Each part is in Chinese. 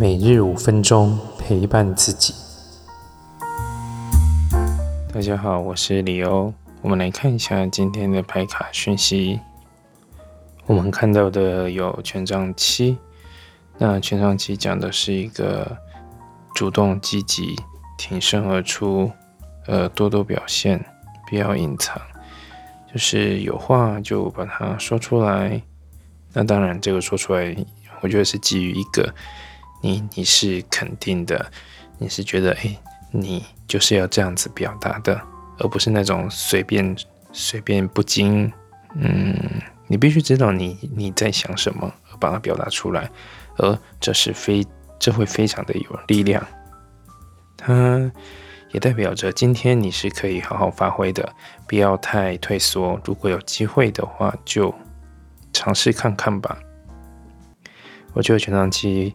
每日五分钟陪伴自己。大家好，我是李欧。我们来看一下今天的牌卡讯息。我们看到的有权杖七。那权杖七讲的是一个主动积极、挺身而出，呃，多多表现，不要隐藏，就是有话就把它说出来。那当然，这个说出来，我觉得是基于一个。你你是肯定的，你是觉得哎，你就是要这样子表达的，而不是那种随便随便不经，嗯，你必须知道你你在想什么，而把它表达出来，而这是非这会非常的有力量，它也代表着今天你是可以好好发挥的，不要太退缩，如果有机会的话就尝试看看吧。我觉得全长期。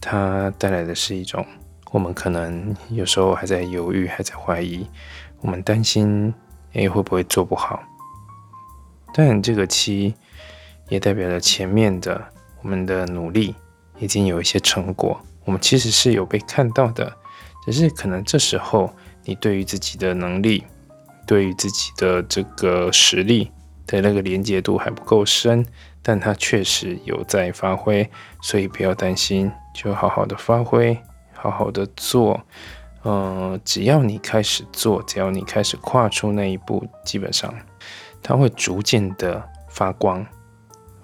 它带来的是一种，我们可能有时候还在犹豫，还在怀疑，我们担心，诶会不会做不好？但这个七也代表了前面的我们的努力已经有一些成果，我们其实是有被看到的，只是可能这时候你对于自己的能力，对于自己的这个实力的那个连接度还不够深，但它确实有在发挥，所以不要担心。就好好的发挥，好好的做，嗯，只要你开始做，只要你开始跨出那一步，基本上它会逐渐的发光，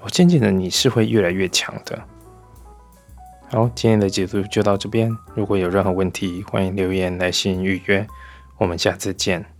我渐渐的你是会越来越强的。好，今天的解读就到这边，如果有任何问题，欢迎留言来信预约，我们下次见。